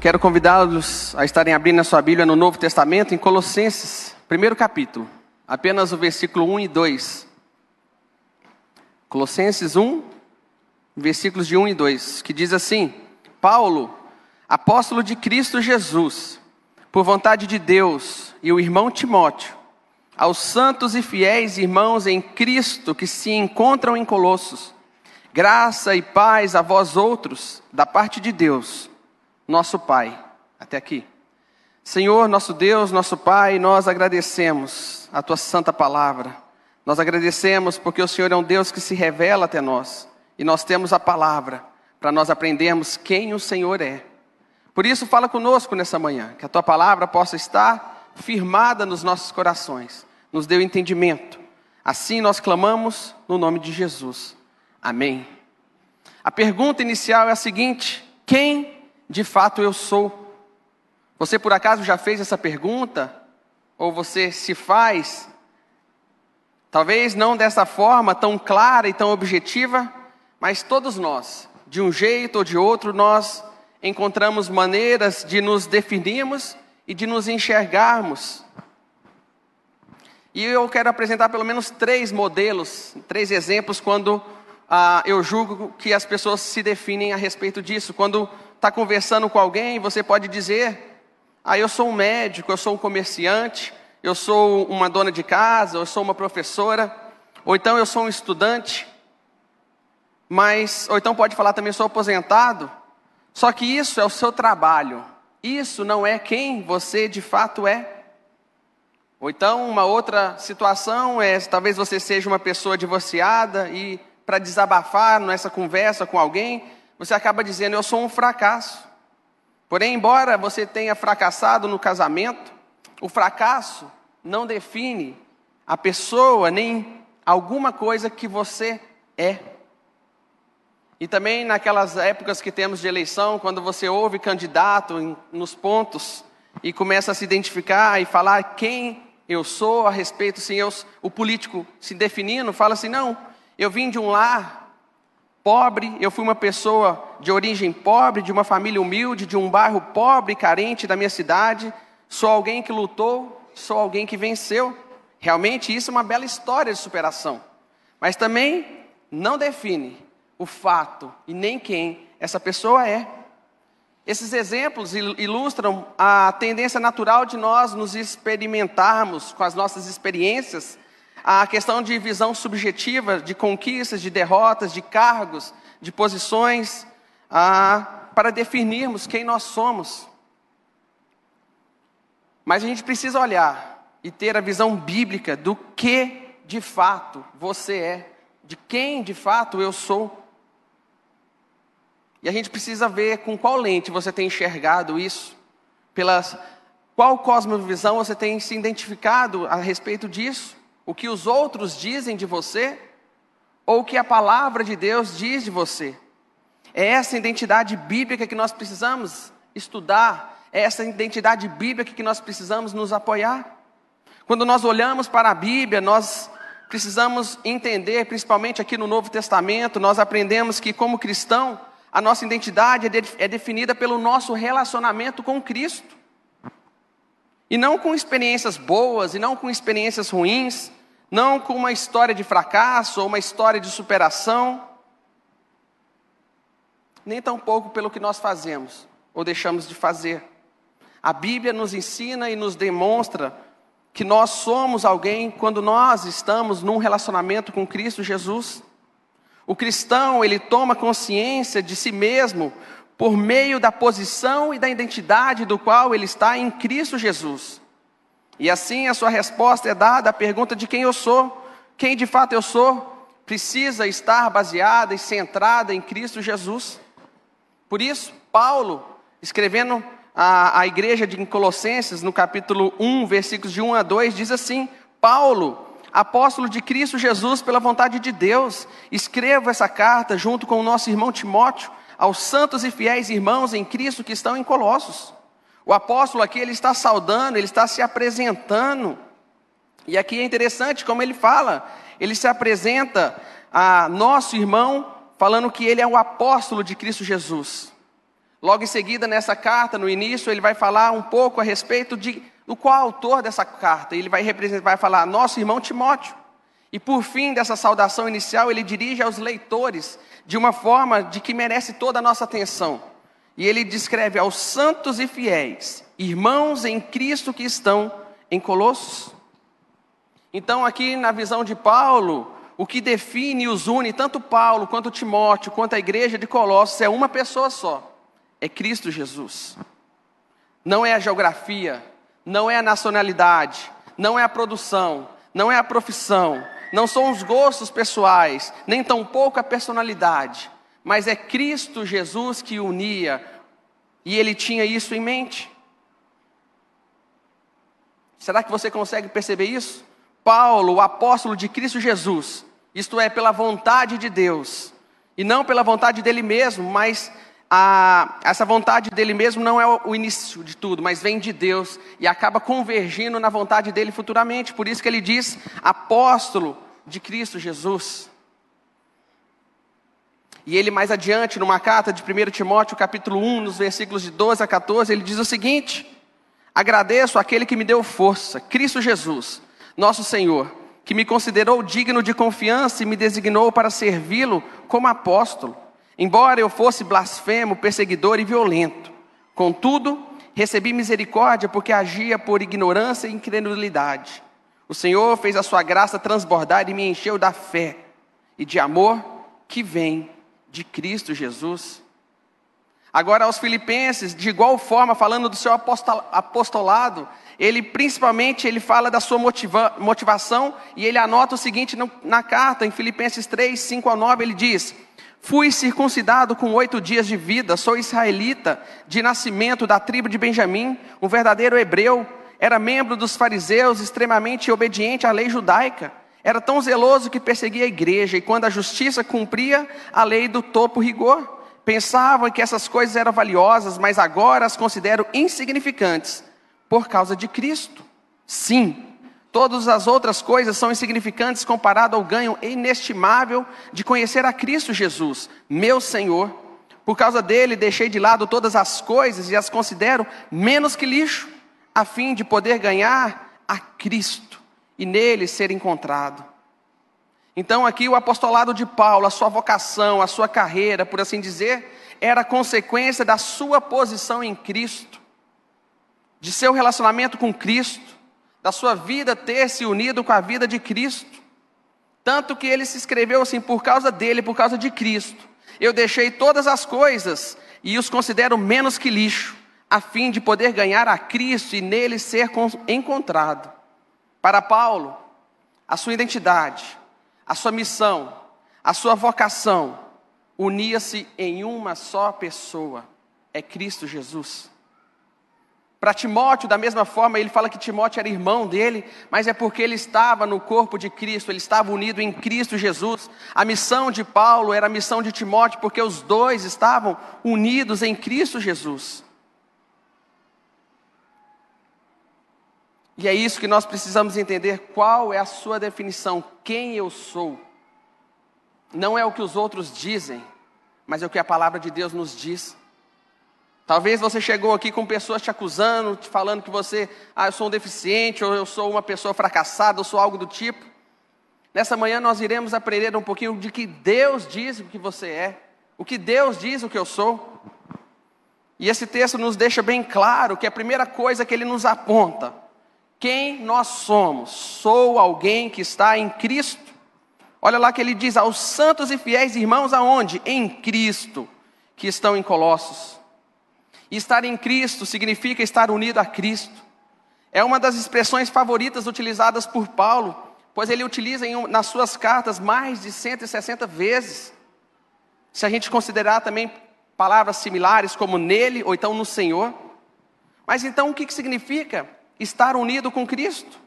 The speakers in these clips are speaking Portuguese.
Quero convidá-los a estarem abrindo a sua Bíblia no Novo Testamento, em Colossenses, primeiro capítulo, apenas o versículo 1 e 2. Colossenses 1, versículos de 1 e 2, que diz assim: Paulo, apóstolo de Cristo Jesus, por vontade de Deus, e o irmão Timóteo, aos santos e fiéis irmãos em Cristo que se encontram em Colossos, graça e paz a vós outros, da parte de Deus nosso Pai. Até aqui. Senhor, nosso Deus, nosso Pai, nós agradecemos a tua santa palavra. Nós agradecemos porque o Senhor é um Deus que se revela até nós e nós temos a palavra para nós aprendermos quem o Senhor é. Por isso, fala conosco nessa manhã, que a tua palavra possa estar firmada nos nossos corações, nos dê o entendimento. Assim nós clamamos no nome de Jesus. Amém. A pergunta inicial é a seguinte: quem de fato eu sou? Você por acaso já fez essa pergunta? Ou você se faz? Talvez não dessa forma tão clara e tão objetiva, mas todos nós, de um jeito ou de outro, nós encontramos maneiras de nos definirmos e de nos enxergarmos. E eu quero apresentar pelo menos três modelos, três exemplos, quando ah, eu julgo que as pessoas se definem a respeito disso. Quando está conversando com alguém, você pode dizer: Ah, eu sou um médico, eu sou um comerciante, eu sou uma dona de casa, eu sou uma professora, ou então eu sou um estudante. Mas, ou então pode falar também, sou aposentado. Só que isso é o seu trabalho. Isso não é quem você de fato é. Ou então, uma outra situação é talvez você seja uma pessoa divorciada e para desabafar nessa conversa com alguém, você acaba dizendo: Eu sou um fracasso. Porém, embora você tenha fracassado no casamento, o fracasso não define a pessoa nem alguma coisa que você é. E também naquelas épocas que temos de eleição, quando você ouve candidato nos pontos e começa a se identificar e falar quem eu sou a respeito, sim, eu, o político se definindo, fala assim: não, eu vim de um lar pobre, eu fui uma pessoa de origem pobre, de uma família humilde, de um bairro pobre e carente da minha cidade. Sou alguém que lutou, sou alguém que venceu. Realmente isso é uma bela história de superação. Mas também não define o fato e nem quem essa pessoa é. Esses exemplos ilustram a tendência natural de nós nos experimentarmos com as nossas experiências a questão de visão subjetiva, de conquistas, de derrotas, de cargos, de posições, para definirmos quem nós somos. Mas a gente precisa olhar e ter a visão bíblica do que de fato você é, de quem de fato eu sou. E a gente precisa ver com qual lente você tem enxergado isso, pelas qual cosmovisão você tem se identificado a respeito disso o que os outros dizem de você ou o que a palavra de Deus diz de você. É essa identidade bíblica que nós precisamos estudar, é essa identidade bíblica que nós precisamos nos apoiar. Quando nós olhamos para a Bíblia, nós precisamos entender, principalmente aqui no Novo Testamento, nós aprendemos que, como cristão, a nossa identidade é, é definida pelo nosso relacionamento com Cristo. E não com experiências boas, e não com experiências ruins, não com uma história de fracasso ou uma história de superação, nem tampouco pelo que nós fazemos ou deixamos de fazer. A Bíblia nos ensina e nos demonstra que nós somos alguém quando nós estamos num relacionamento com Cristo Jesus. O cristão, ele toma consciência de si mesmo por meio da posição e da identidade do qual ele está em Cristo Jesus. E assim a sua resposta é dada à pergunta de quem eu sou, quem de fato eu sou, precisa estar baseada e centrada em Cristo Jesus. Por isso, Paulo, escrevendo à, igreja de Colossenses, no capítulo 1, versículos de 1 a 2, diz assim: Paulo, apóstolo de Cristo Jesus, pela vontade de Deus, escrevo essa carta junto com o nosso irmão Timóteo aos santos e fiéis irmãos em Cristo que estão em Colossos. O apóstolo aqui ele está saudando, ele está se apresentando. E aqui é interessante como ele fala, ele se apresenta a nosso irmão falando que ele é o apóstolo de Cristo Jesus. Logo em seguida, nessa carta, no início, ele vai falar um pouco a respeito de do qual autor dessa carta. Ele vai, representar, vai falar, nosso irmão Timóteo. E por fim dessa saudação inicial, ele dirige aos leitores de uma forma de que merece toda a nossa atenção. E ele descreve aos santos e fiéis, irmãos em Cristo que estão em Colossos. Então, aqui na visão de Paulo, o que define e os une, tanto Paulo quanto Timóteo, quanto a igreja de Colossos, é uma pessoa só: é Cristo Jesus. Não é a geografia, não é a nacionalidade, não é a produção, não é a profissão, não são os gostos pessoais, nem tampouco a personalidade, mas é Cristo Jesus que unia, e ele tinha isso em mente. Será que você consegue perceber isso? Paulo, o apóstolo de Cristo Jesus, isto é, pela vontade de Deus, e não pela vontade dele mesmo, mas a, essa vontade dele mesmo não é o início de tudo, mas vem de Deus e acaba convergindo na vontade dele futuramente. Por isso que ele diz apóstolo de Cristo Jesus. E ele mais adiante, numa carta de 1 Timóteo, capítulo 1, nos versículos de 12 a 14, ele diz o seguinte: Agradeço aquele que me deu força, Cristo Jesus, nosso Senhor, que me considerou digno de confiança e me designou para servi-lo como apóstolo, embora eu fosse blasfemo, perseguidor e violento. Contudo, recebi misericórdia porque agia por ignorância e incredulidade. O Senhor fez a sua graça transbordar e me encheu da fé e de amor que vem de Cristo Jesus. Agora, aos Filipenses, de igual forma, falando do seu apostolado, ele principalmente ele fala da sua motiva, motivação e ele anota o seguinte no, na carta, em Filipenses 3, 5 a 9, ele diz: Fui circuncidado com oito dias de vida, sou israelita, de nascimento da tribo de Benjamim, um verdadeiro hebreu, era membro dos fariseus, extremamente obediente à lei judaica. Era tão zeloso que perseguia a igreja, e quando a justiça cumpria a lei do topo rigor, pensava que essas coisas eram valiosas, mas agora as considero insignificantes por causa de Cristo. Sim, todas as outras coisas são insignificantes comparado ao ganho inestimável de conhecer a Cristo Jesus, meu Senhor. Por causa dele, deixei de lado todas as coisas e as considero menos que lixo, a fim de poder ganhar a Cristo e nele ser encontrado. Então, aqui o apostolado de Paulo, a sua vocação, a sua carreira, por assim dizer, era consequência da sua posição em Cristo de seu relacionamento com Cristo, da sua vida ter se unido com a vida de Cristo. Tanto que ele se escreveu assim: por causa dele, por causa de Cristo, eu deixei todas as coisas e os considero menos que lixo, a fim de poder ganhar a Cristo e nele ser encontrado. Para Paulo, a sua identidade, a sua missão, a sua vocação unia-se em uma só pessoa: é Cristo Jesus. Para Timóteo, da mesma forma, ele fala que Timóteo era irmão dele, mas é porque ele estava no corpo de Cristo, ele estava unido em Cristo Jesus. A missão de Paulo era a missão de Timóteo, porque os dois estavam unidos em Cristo Jesus. E é isso que nós precisamos entender: qual é a sua definição, quem eu sou. Não é o que os outros dizem, mas é o que a palavra de Deus nos diz. Talvez você chegou aqui com pessoas te acusando, te falando que você, ah, eu sou um deficiente, ou eu sou uma pessoa fracassada, ou sou algo do tipo. Nessa manhã nós iremos aprender um pouquinho de que Deus diz o que você é, o que Deus diz o que eu sou. E esse texto nos deixa bem claro que a primeira coisa que ele nos aponta, quem nós somos, sou alguém que está em Cristo. Olha lá que ele diz aos santos e fiéis irmãos aonde? Em Cristo, que estão em Colossos. Estar em Cristo significa estar unido a Cristo. É uma das expressões favoritas utilizadas por Paulo, pois ele utiliza em, nas suas cartas mais de 160 vezes. Se a gente considerar também palavras similares como nele ou então no Senhor. Mas então o que, que significa estar unido com Cristo?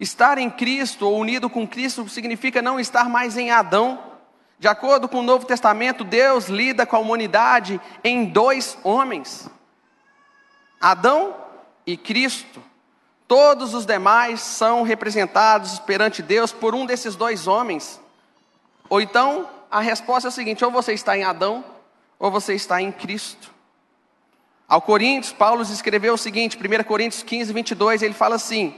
Estar em Cristo ou unido com Cristo significa não estar mais em Adão, de acordo com o Novo Testamento, Deus lida com a humanidade em dois homens: Adão e Cristo. Todos os demais são representados perante Deus por um desses dois homens. Ou então, a resposta é a seguinte: ou você está em Adão, ou você está em Cristo. Ao Coríntios, Paulo escreveu o seguinte, 1 Coríntios 15, 22, ele fala assim: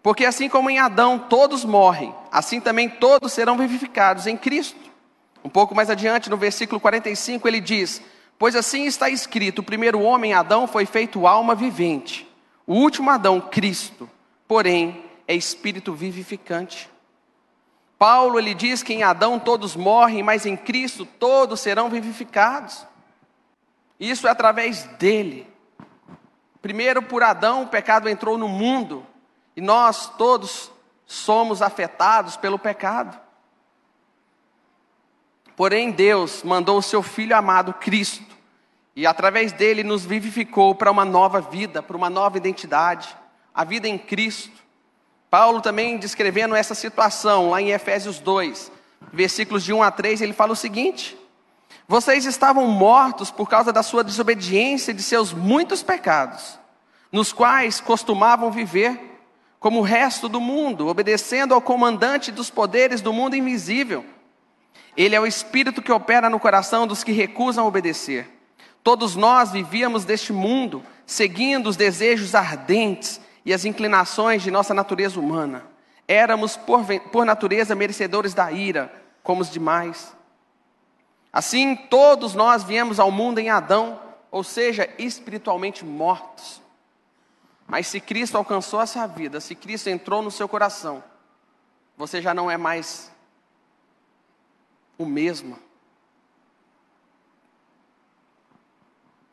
Porque assim como em Adão todos morrem, assim também todos serão vivificados em Cristo. Um pouco mais adiante, no versículo 45, ele diz: Pois assim está escrito: o primeiro homem, Adão, foi feito alma vivente. O último Adão, Cristo, porém, é espírito vivificante. Paulo ele diz que em Adão todos morrem, mas em Cristo todos serão vivificados. Isso é através dele. Primeiro, por Adão, o pecado entrou no mundo e nós todos somos afetados pelo pecado. Porém, Deus mandou o seu Filho amado Cristo e através dele nos vivificou para uma nova vida, para uma nova identidade, a vida em Cristo. Paulo também descrevendo essa situação lá em Efésios 2, versículos de 1 a 3, ele fala o seguinte: vocês estavam mortos por causa da sua desobediência e de seus muitos pecados, nos quais costumavam viver, como o resto do mundo, obedecendo ao comandante dos poderes do mundo invisível. Ele é o espírito que opera no coração dos que recusam obedecer. Todos nós vivíamos deste mundo, seguindo os desejos ardentes e as inclinações de nossa natureza humana. Éramos, por, por natureza, merecedores da ira, como os demais. Assim, todos nós viemos ao mundo em Adão, ou seja, espiritualmente mortos. Mas se Cristo alcançou essa vida, se Cristo entrou no seu coração, você já não é mais o mesmo.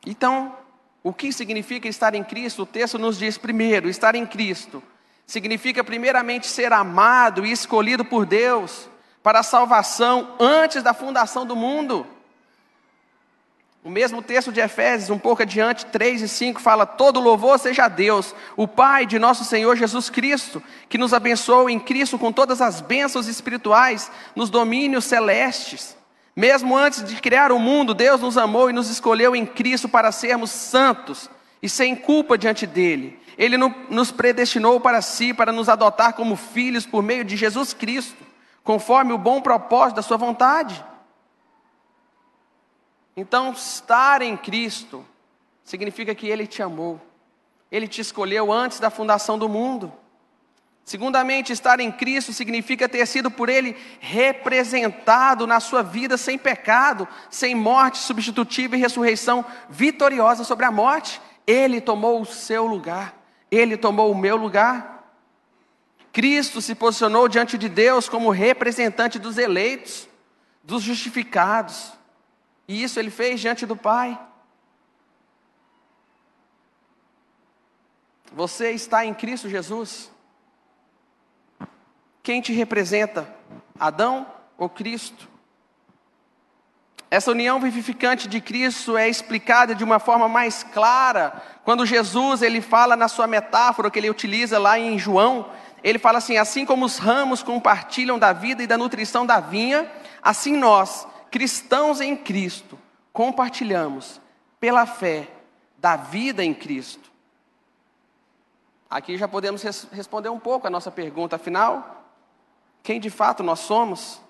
Então, o que significa estar em Cristo? O texto nos diz primeiro, estar em Cristo significa primeiramente ser amado e escolhido por Deus para a salvação antes da fundação do mundo. O mesmo texto de Efésios, um pouco adiante, 3 e 5, fala: Todo louvor seja a Deus, o Pai de nosso Senhor Jesus Cristo, que nos abençoou em Cristo com todas as bênçãos espirituais nos domínios celestes. Mesmo antes de criar o mundo, Deus nos amou e nos escolheu em Cristo para sermos santos e sem culpa diante dele. Ele nos predestinou para si, para nos adotar como filhos por meio de Jesus Cristo conforme o bom propósito da sua vontade. Então, estar em Cristo significa que Ele te amou, Ele te escolheu antes da fundação do mundo. Segundamente, estar em Cristo significa ter sido por Ele representado na sua vida sem pecado, sem morte substitutiva e ressurreição vitoriosa sobre a morte. Ele tomou o seu lugar, Ele tomou o meu lugar. Cristo se posicionou diante de Deus como representante dos eleitos, dos justificados. E isso ele fez diante do Pai. Você está em Cristo Jesus? Quem te representa? Adão ou Cristo? Essa união vivificante de Cristo é explicada de uma forma mais clara quando Jesus ele fala na sua metáfora que ele utiliza lá em João, ele fala assim: assim como os ramos compartilham da vida e da nutrição da vinha, assim nós, cristãos em Cristo, compartilhamos pela fé da vida em Cristo. Aqui já podemos res responder um pouco a nossa pergunta, afinal, quem de fato nós somos?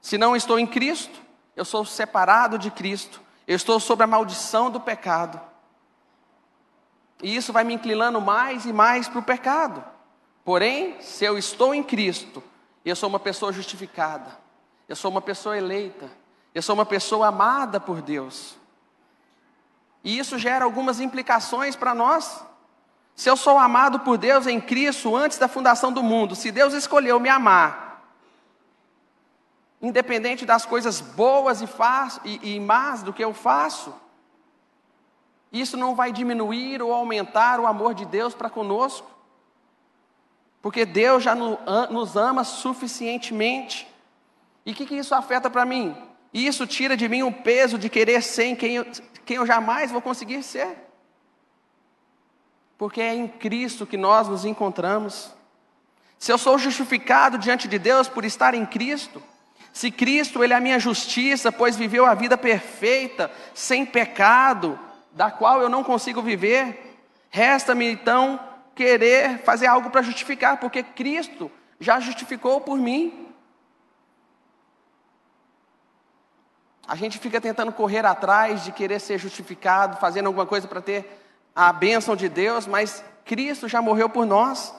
Se não estou em Cristo, eu sou separado de Cristo, eu estou sob a maldição do pecado. E isso vai me inclinando mais e mais para o pecado. Porém, se eu estou em Cristo, eu sou uma pessoa justificada, eu sou uma pessoa eleita, eu sou uma pessoa amada por Deus. E isso gera algumas implicações para nós. Se eu sou amado por Deus em Cristo antes da fundação do mundo, se Deus escolheu me amar, independente das coisas boas e, faço, e, e más do que eu faço, isso não vai diminuir ou aumentar o amor de Deus para conosco. Porque Deus já nos ama suficientemente. E o que, que isso afeta para mim? Isso tira de mim o peso de querer ser quem eu, quem eu jamais vou conseguir ser. Porque é em Cristo que nós nos encontramos. Se eu sou justificado diante de Deus por estar em Cristo, se Cristo ele é a minha justiça, pois viveu a vida perfeita, sem pecado, da qual eu não consigo viver, resta-me então querer fazer algo para justificar, porque Cristo já justificou por mim. A gente fica tentando correr atrás de querer ser justificado, fazendo alguma coisa para ter a bênção de Deus, mas Cristo já morreu por nós.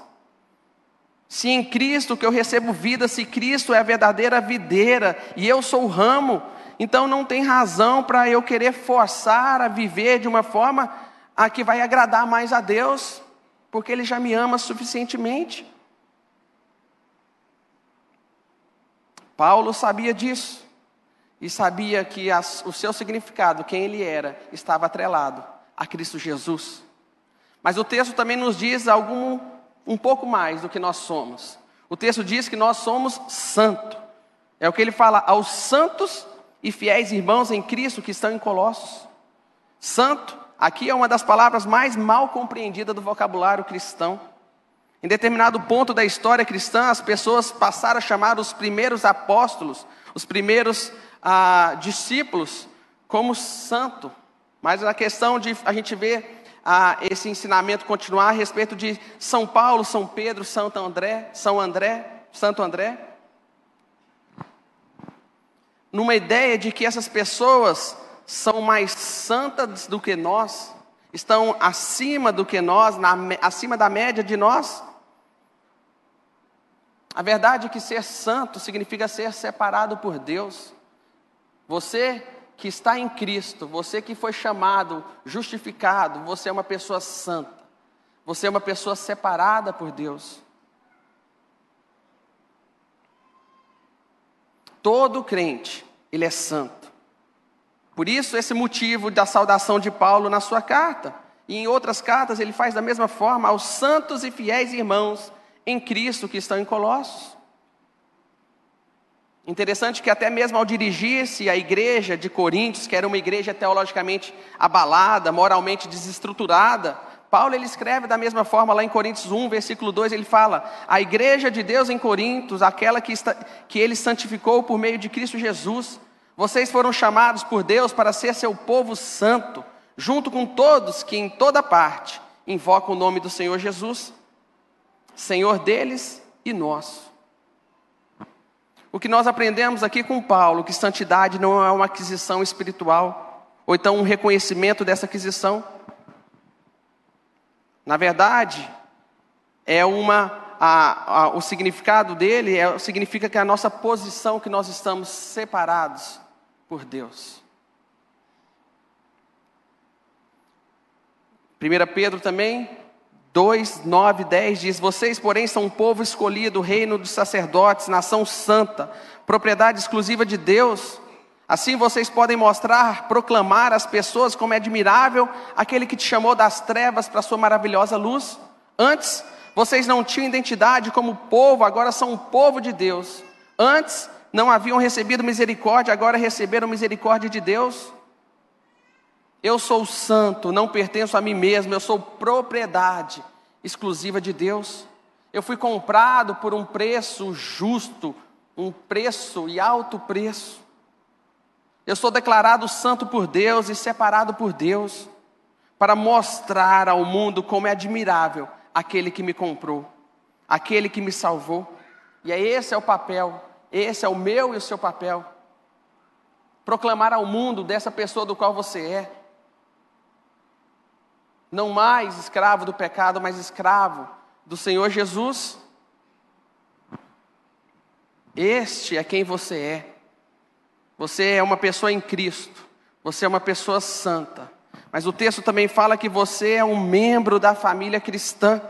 Se em Cristo que eu recebo vida, se Cristo é a verdadeira videira e eu sou o ramo, então não tem razão para eu querer forçar a viver de uma forma a que vai agradar mais a Deus, porque Ele já me ama suficientemente. Paulo sabia disso e sabia que as, o seu significado, quem ele era, estava atrelado a Cristo Jesus. Mas o texto também nos diz algum um pouco mais do que nós somos. O texto diz que nós somos santo. É o que ele fala aos santos e fiéis irmãos em Cristo que estão em Colossos. Santo, aqui é uma das palavras mais mal compreendidas do vocabulário cristão. Em determinado ponto da história cristã, as pessoas passaram a chamar os primeiros apóstolos, os primeiros ah, discípulos, como santo. Mas a questão de a gente ver a esse ensinamento continuar a respeito de São Paulo, São Pedro, Santo André, São André, Santo André. Numa ideia de que essas pessoas são mais santas do que nós, estão acima do que nós, na, acima da média de nós. A verdade é que ser santo significa ser separado por Deus. Você que está em Cristo, você que foi chamado, justificado, você é uma pessoa santa. Você é uma pessoa separada por Deus. Todo crente, ele é santo. Por isso, esse motivo da saudação de Paulo na sua carta. E em outras cartas, ele faz da mesma forma aos santos e fiéis irmãos em Cristo que estão em Colossos. Interessante que até mesmo ao dirigir-se à igreja de Coríntios, que era uma igreja teologicamente abalada, moralmente desestruturada, Paulo ele escreve da mesma forma lá em Coríntios 1, versículo 2, ele fala: "A igreja de Deus em Coríntios, aquela que, está, que ele santificou por meio de Cristo Jesus, vocês foram chamados por Deus para ser seu povo santo, junto com todos que em toda parte invocam o nome do Senhor Jesus, Senhor deles e nosso." O que nós aprendemos aqui com Paulo, que santidade não é uma aquisição espiritual, ou então um reconhecimento dessa aquisição. Na verdade, é uma a, a, o significado dele é, significa que é a nossa posição que nós estamos separados por Deus. 1 Pedro também 2, 9, 10 diz: Vocês, porém, são um povo escolhido, reino dos sacerdotes, nação santa, propriedade exclusiva de Deus. Assim vocês podem mostrar, proclamar às pessoas como é admirável aquele que te chamou das trevas para a sua maravilhosa luz. Antes, vocês não tinham identidade como povo, agora são um povo de Deus. Antes, não haviam recebido misericórdia, agora receberam misericórdia de Deus. Eu sou santo, não pertenço a mim mesmo, eu sou propriedade exclusiva de Deus. Eu fui comprado por um preço justo, um preço e alto preço. Eu sou declarado santo por Deus e separado por Deus, para mostrar ao mundo como é admirável aquele que me comprou, aquele que me salvou. E é esse é o papel, esse é o meu e o seu papel. Proclamar ao mundo dessa pessoa do qual você é não mais escravo do pecado, mas escravo do Senhor Jesus. Este é quem você é. Você é uma pessoa em Cristo. Você é uma pessoa santa. Mas o texto também fala que você é um membro da família cristã.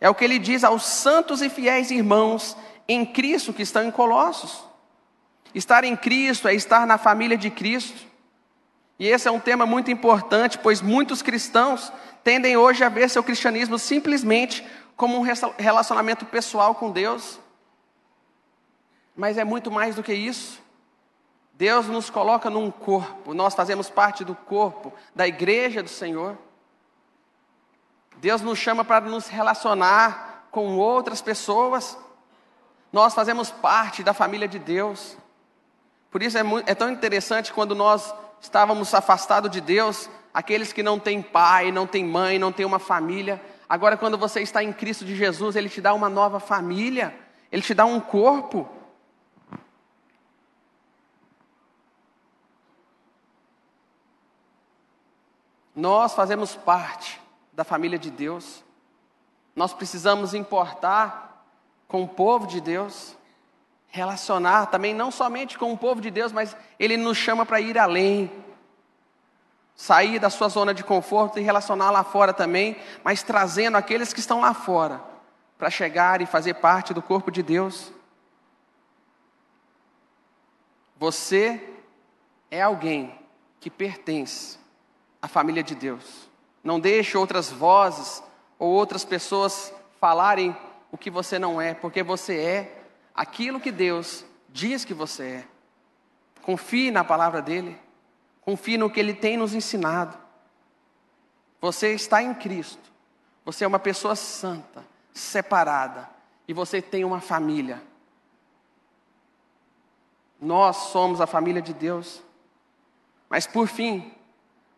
É o que ele diz aos santos e fiéis irmãos em Cristo que estão em Colossos. Estar em Cristo é estar na família de Cristo. E esse é um tema muito importante, pois muitos cristãos tendem hoje a ver seu cristianismo simplesmente como um relacionamento pessoal com Deus. Mas é muito mais do que isso. Deus nos coloca num corpo, nós fazemos parte do corpo, da igreja do Senhor. Deus nos chama para nos relacionar com outras pessoas. Nós fazemos parte da família de Deus. Por isso é, muito, é tão interessante quando nós estávamos afastados de Deus, aqueles que não têm pai, não têm mãe, não têm uma família. Agora, quando você está em Cristo de Jesus, Ele te dá uma nova família, Ele te dá um corpo. Nós fazemos parte da família de Deus. Nós precisamos importar com o povo de Deus, relacionar também não somente com o povo de Deus, mas Ele nos chama para ir além, sair da sua zona de conforto e relacionar lá fora também, mas trazendo aqueles que estão lá fora para chegar e fazer parte do corpo de Deus. Você é alguém que pertence à família de Deus. Não deixe outras vozes ou outras pessoas falarem o que você não é, porque você é aquilo que Deus diz que você é. Confie na palavra dele. Confie no que ele tem nos ensinado. Você está em Cristo. Você é uma pessoa santa, separada, e você tem uma família. Nós somos a família de Deus. Mas por fim,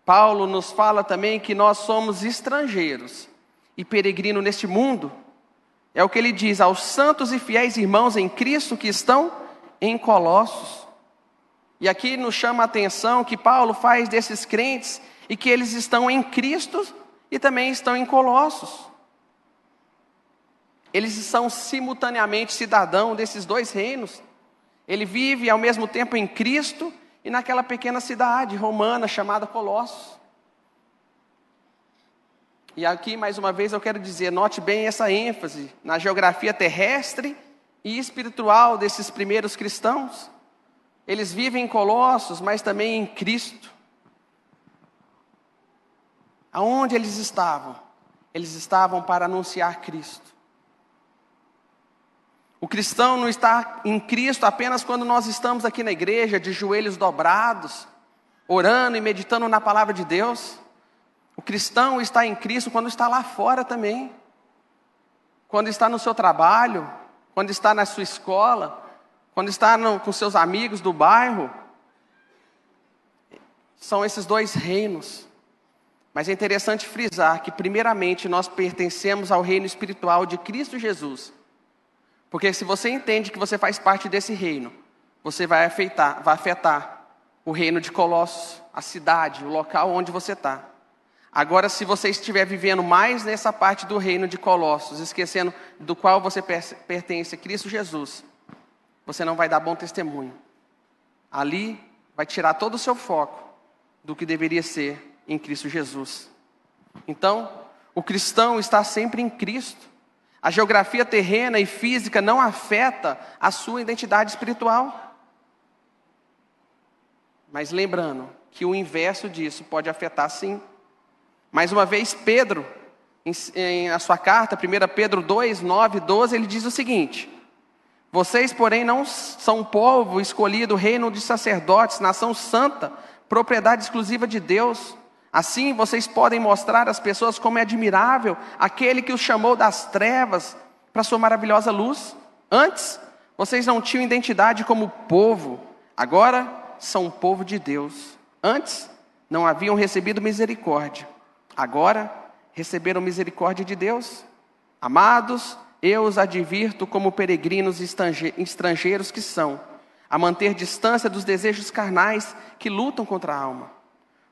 Paulo nos fala também que nós somos estrangeiros e peregrinos neste mundo. É o que ele diz aos santos e fiéis irmãos em Cristo que estão em Colossos. E aqui nos chama a atenção que Paulo faz desses crentes e que eles estão em Cristo e também estão em Colossos. Eles são simultaneamente cidadãos desses dois reinos. Ele vive ao mesmo tempo em Cristo e naquela pequena cidade romana chamada Colossos. E aqui, mais uma vez, eu quero dizer: note bem essa ênfase na geografia terrestre e espiritual desses primeiros cristãos. Eles vivem em Colossos, mas também em Cristo. Aonde eles estavam? Eles estavam para anunciar Cristo. O cristão não está em Cristo apenas quando nós estamos aqui na igreja, de joelhos dobrados, orando e meditando na palavra de Deus. O cristão está em Cristo quando está lá fora também. Quando está no seu trabalho, quando está na sua escola, quando está no, com seus amigos do bairro. São esses dois reinos. Mas é interessante frisar que, primeiramente, nós pertencemos ao reino espiritual de Cristo Jesus porque se você entende que você faz parte desse reino, você vai afetar, vai afetar o reino de Colossos, a cidade, o local onde você está. Agora, se você estiver vivendo mais nessa parte do reino de Colossos, esquecendo do qual você pertence, Cristo Jesus, você não vai dar bom testemunho. Ali vai tirar todo o seu foco do que deveria ser em Cristo Jesus. Então, o cristão está sempre em Cristo. A geografia terrena e física não afeta a sua identidade espiritual. Mas lembrando que o inverso disso pode afetar sim. Mais uma vez, Pedro, em, em sua carta, 1 Pedro 2, 9, 12, ele diz o seguinte: Vocês, porém, não são povo escolhido, reino de sacerdotes, nação santa, propriedade exclusiva de Deus Assim vocês podem mostrar às pessoas como é admirável aquele que os chamou das trevas para sua maravilhosa luz. Antes, vocês não tinham identidade como povo, agora são povo de Deus. Antes, não haviam recebido misericórdia, agora receberam misericórdia de Deus. Amados, eu os advirto como peregrinos estrangeiros que são, a manter distância dos desejos carnais que lutam contra a alma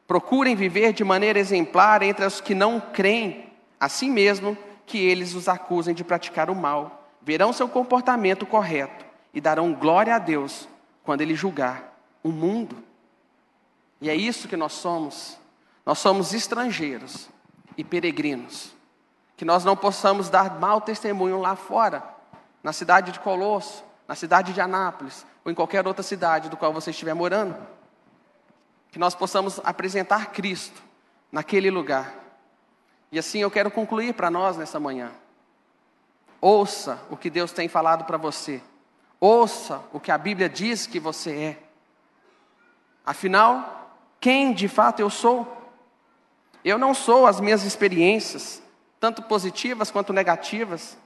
Procurem viver de maneira exemplar entre os que não creem, assim mesmo que eles os acusem de praticar o mal. Verão seu comportamento correto e darão glória a Deus quando ele julgar o mundo. E é isso que nós somos. Nós somos estrangeiros e peregrinos. Que nós não possamos dar mau testemunho lá fora, na cidade de Colosso, na cidade de Anápolis, ou em qualquer outra cidade do qual você estiver morando que nós possamos apresentar Cristo naquele lugar. E assim eu quero concluir para nós nessa manhã. Ouça o que Deus tem falado para você. Ouça o que a Bíblia diz que você é. Afinal, quem de fato eu sou? Eu não sou as minhas experiências, tanto positivas quanto negativas,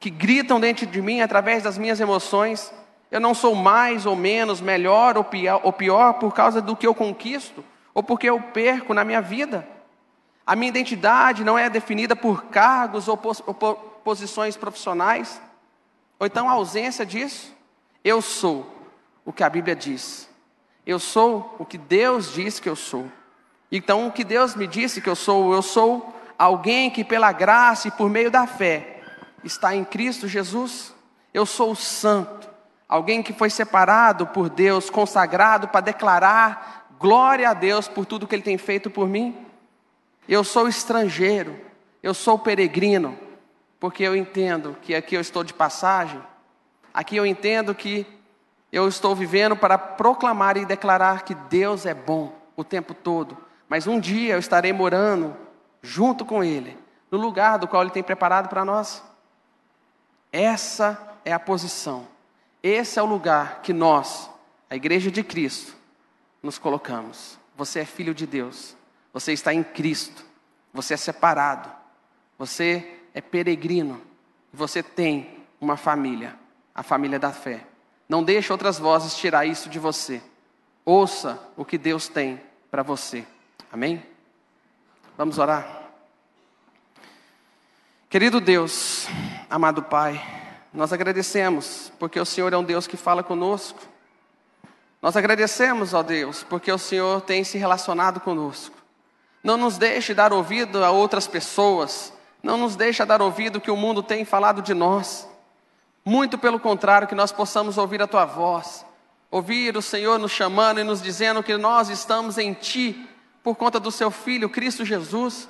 que gritam dentro de mim através das minhas emoções, eu não sou mais ou menos, melhor ou pior, ou pior por causa do que eu conquisto ou porque eu perco na minha vida. A minha identidade não é definida por cargos ou, pos, ou posições profissionais, ou então a ausência disso. Eu sou o que a Bíblia diz. Eu sou o que Deus diz que eu sou. Então, o que Deus me disse que eu sou, eu sou alguém que, pela graça e por meio da fé, está em Cristo Jesus. Eu sou santo, alguém que foi separado por Deus, consagrado para declarar glória a Deus por tudo que Ele tem feito por mim. Eu sou estrangeiro, eu sou peregrino, porque eu entendo que aqui eu estou de passagem, aqui eu entendo que eu estou vivendo para proclamar e declarar que Deus é bom o tempo todo, mas um dia eu estarei morando junto com Ele, no lugar do qual Ele tem preparado para nós. Essa é a posição, esse é o lugar que nós, a Igreja de Cristo, nos colocamos. Você é filho de Deus, você está em Cristo, você é separado, você é peregrino, você tem uma família, a família da fé. Não deixe outras vozes tirar isso de você. Ouça o que Deus tem para você. Amém? Vamos orar? Querido Deus, amado Pai, nós agradecemos porque o Senhor é um Deus que fala conosco. Nós agradecemos, ó Deus, porque o Senhor tem se relacionado conosco. Não nos deixe dar ouvido a outras pessoas, não nos deixe dar ouvido que o mundo tem falado de nós. Muito pelo contrário, que nós possamos ouvir a tua voz, ouvir o Senhor nos chamando e nos dizendo que nós estamos em ti por conta do seu filho Cristo Jesus.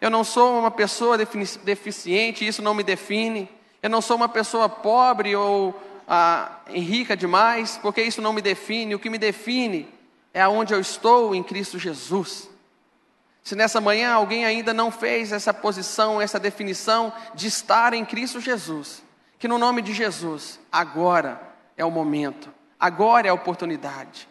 Eu não sou uma pessoa deficiente, isso não me define. Eu não sou uma pessoa pobre ou ah, rica demais, porque isso não me define. O que me define é aonde eu estou em Cristo Jesus. Se nessa manhã alguém ainda não fez essa posição, essa definição de estar em Cristo Jesus, que no nome de Jesus, agora é o momento, agora é a oportunidade.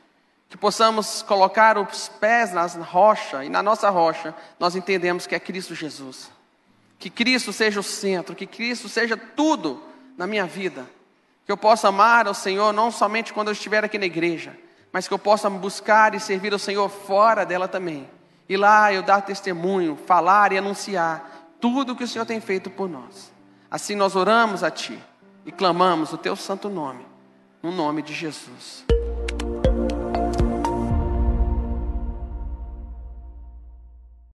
Que possamos colocar os pés na rocha, e na nossa rocha nós entendemos que é Cristo Jesus. Que Cristo seja o centro, que Cristo seja tudo na minha vida. Que eu possa amar ao Senhor não somente quando eu estiver aqui na igreja, mas que eu possa buscar e servir ao Senhor fora dela também. E lá eu dar testemunho, falar e anunciar tudo o que o Senhor tem feito por nós. Assim nós oramos a Ti e clamamos o Teu santo nome, no nome de Jesus.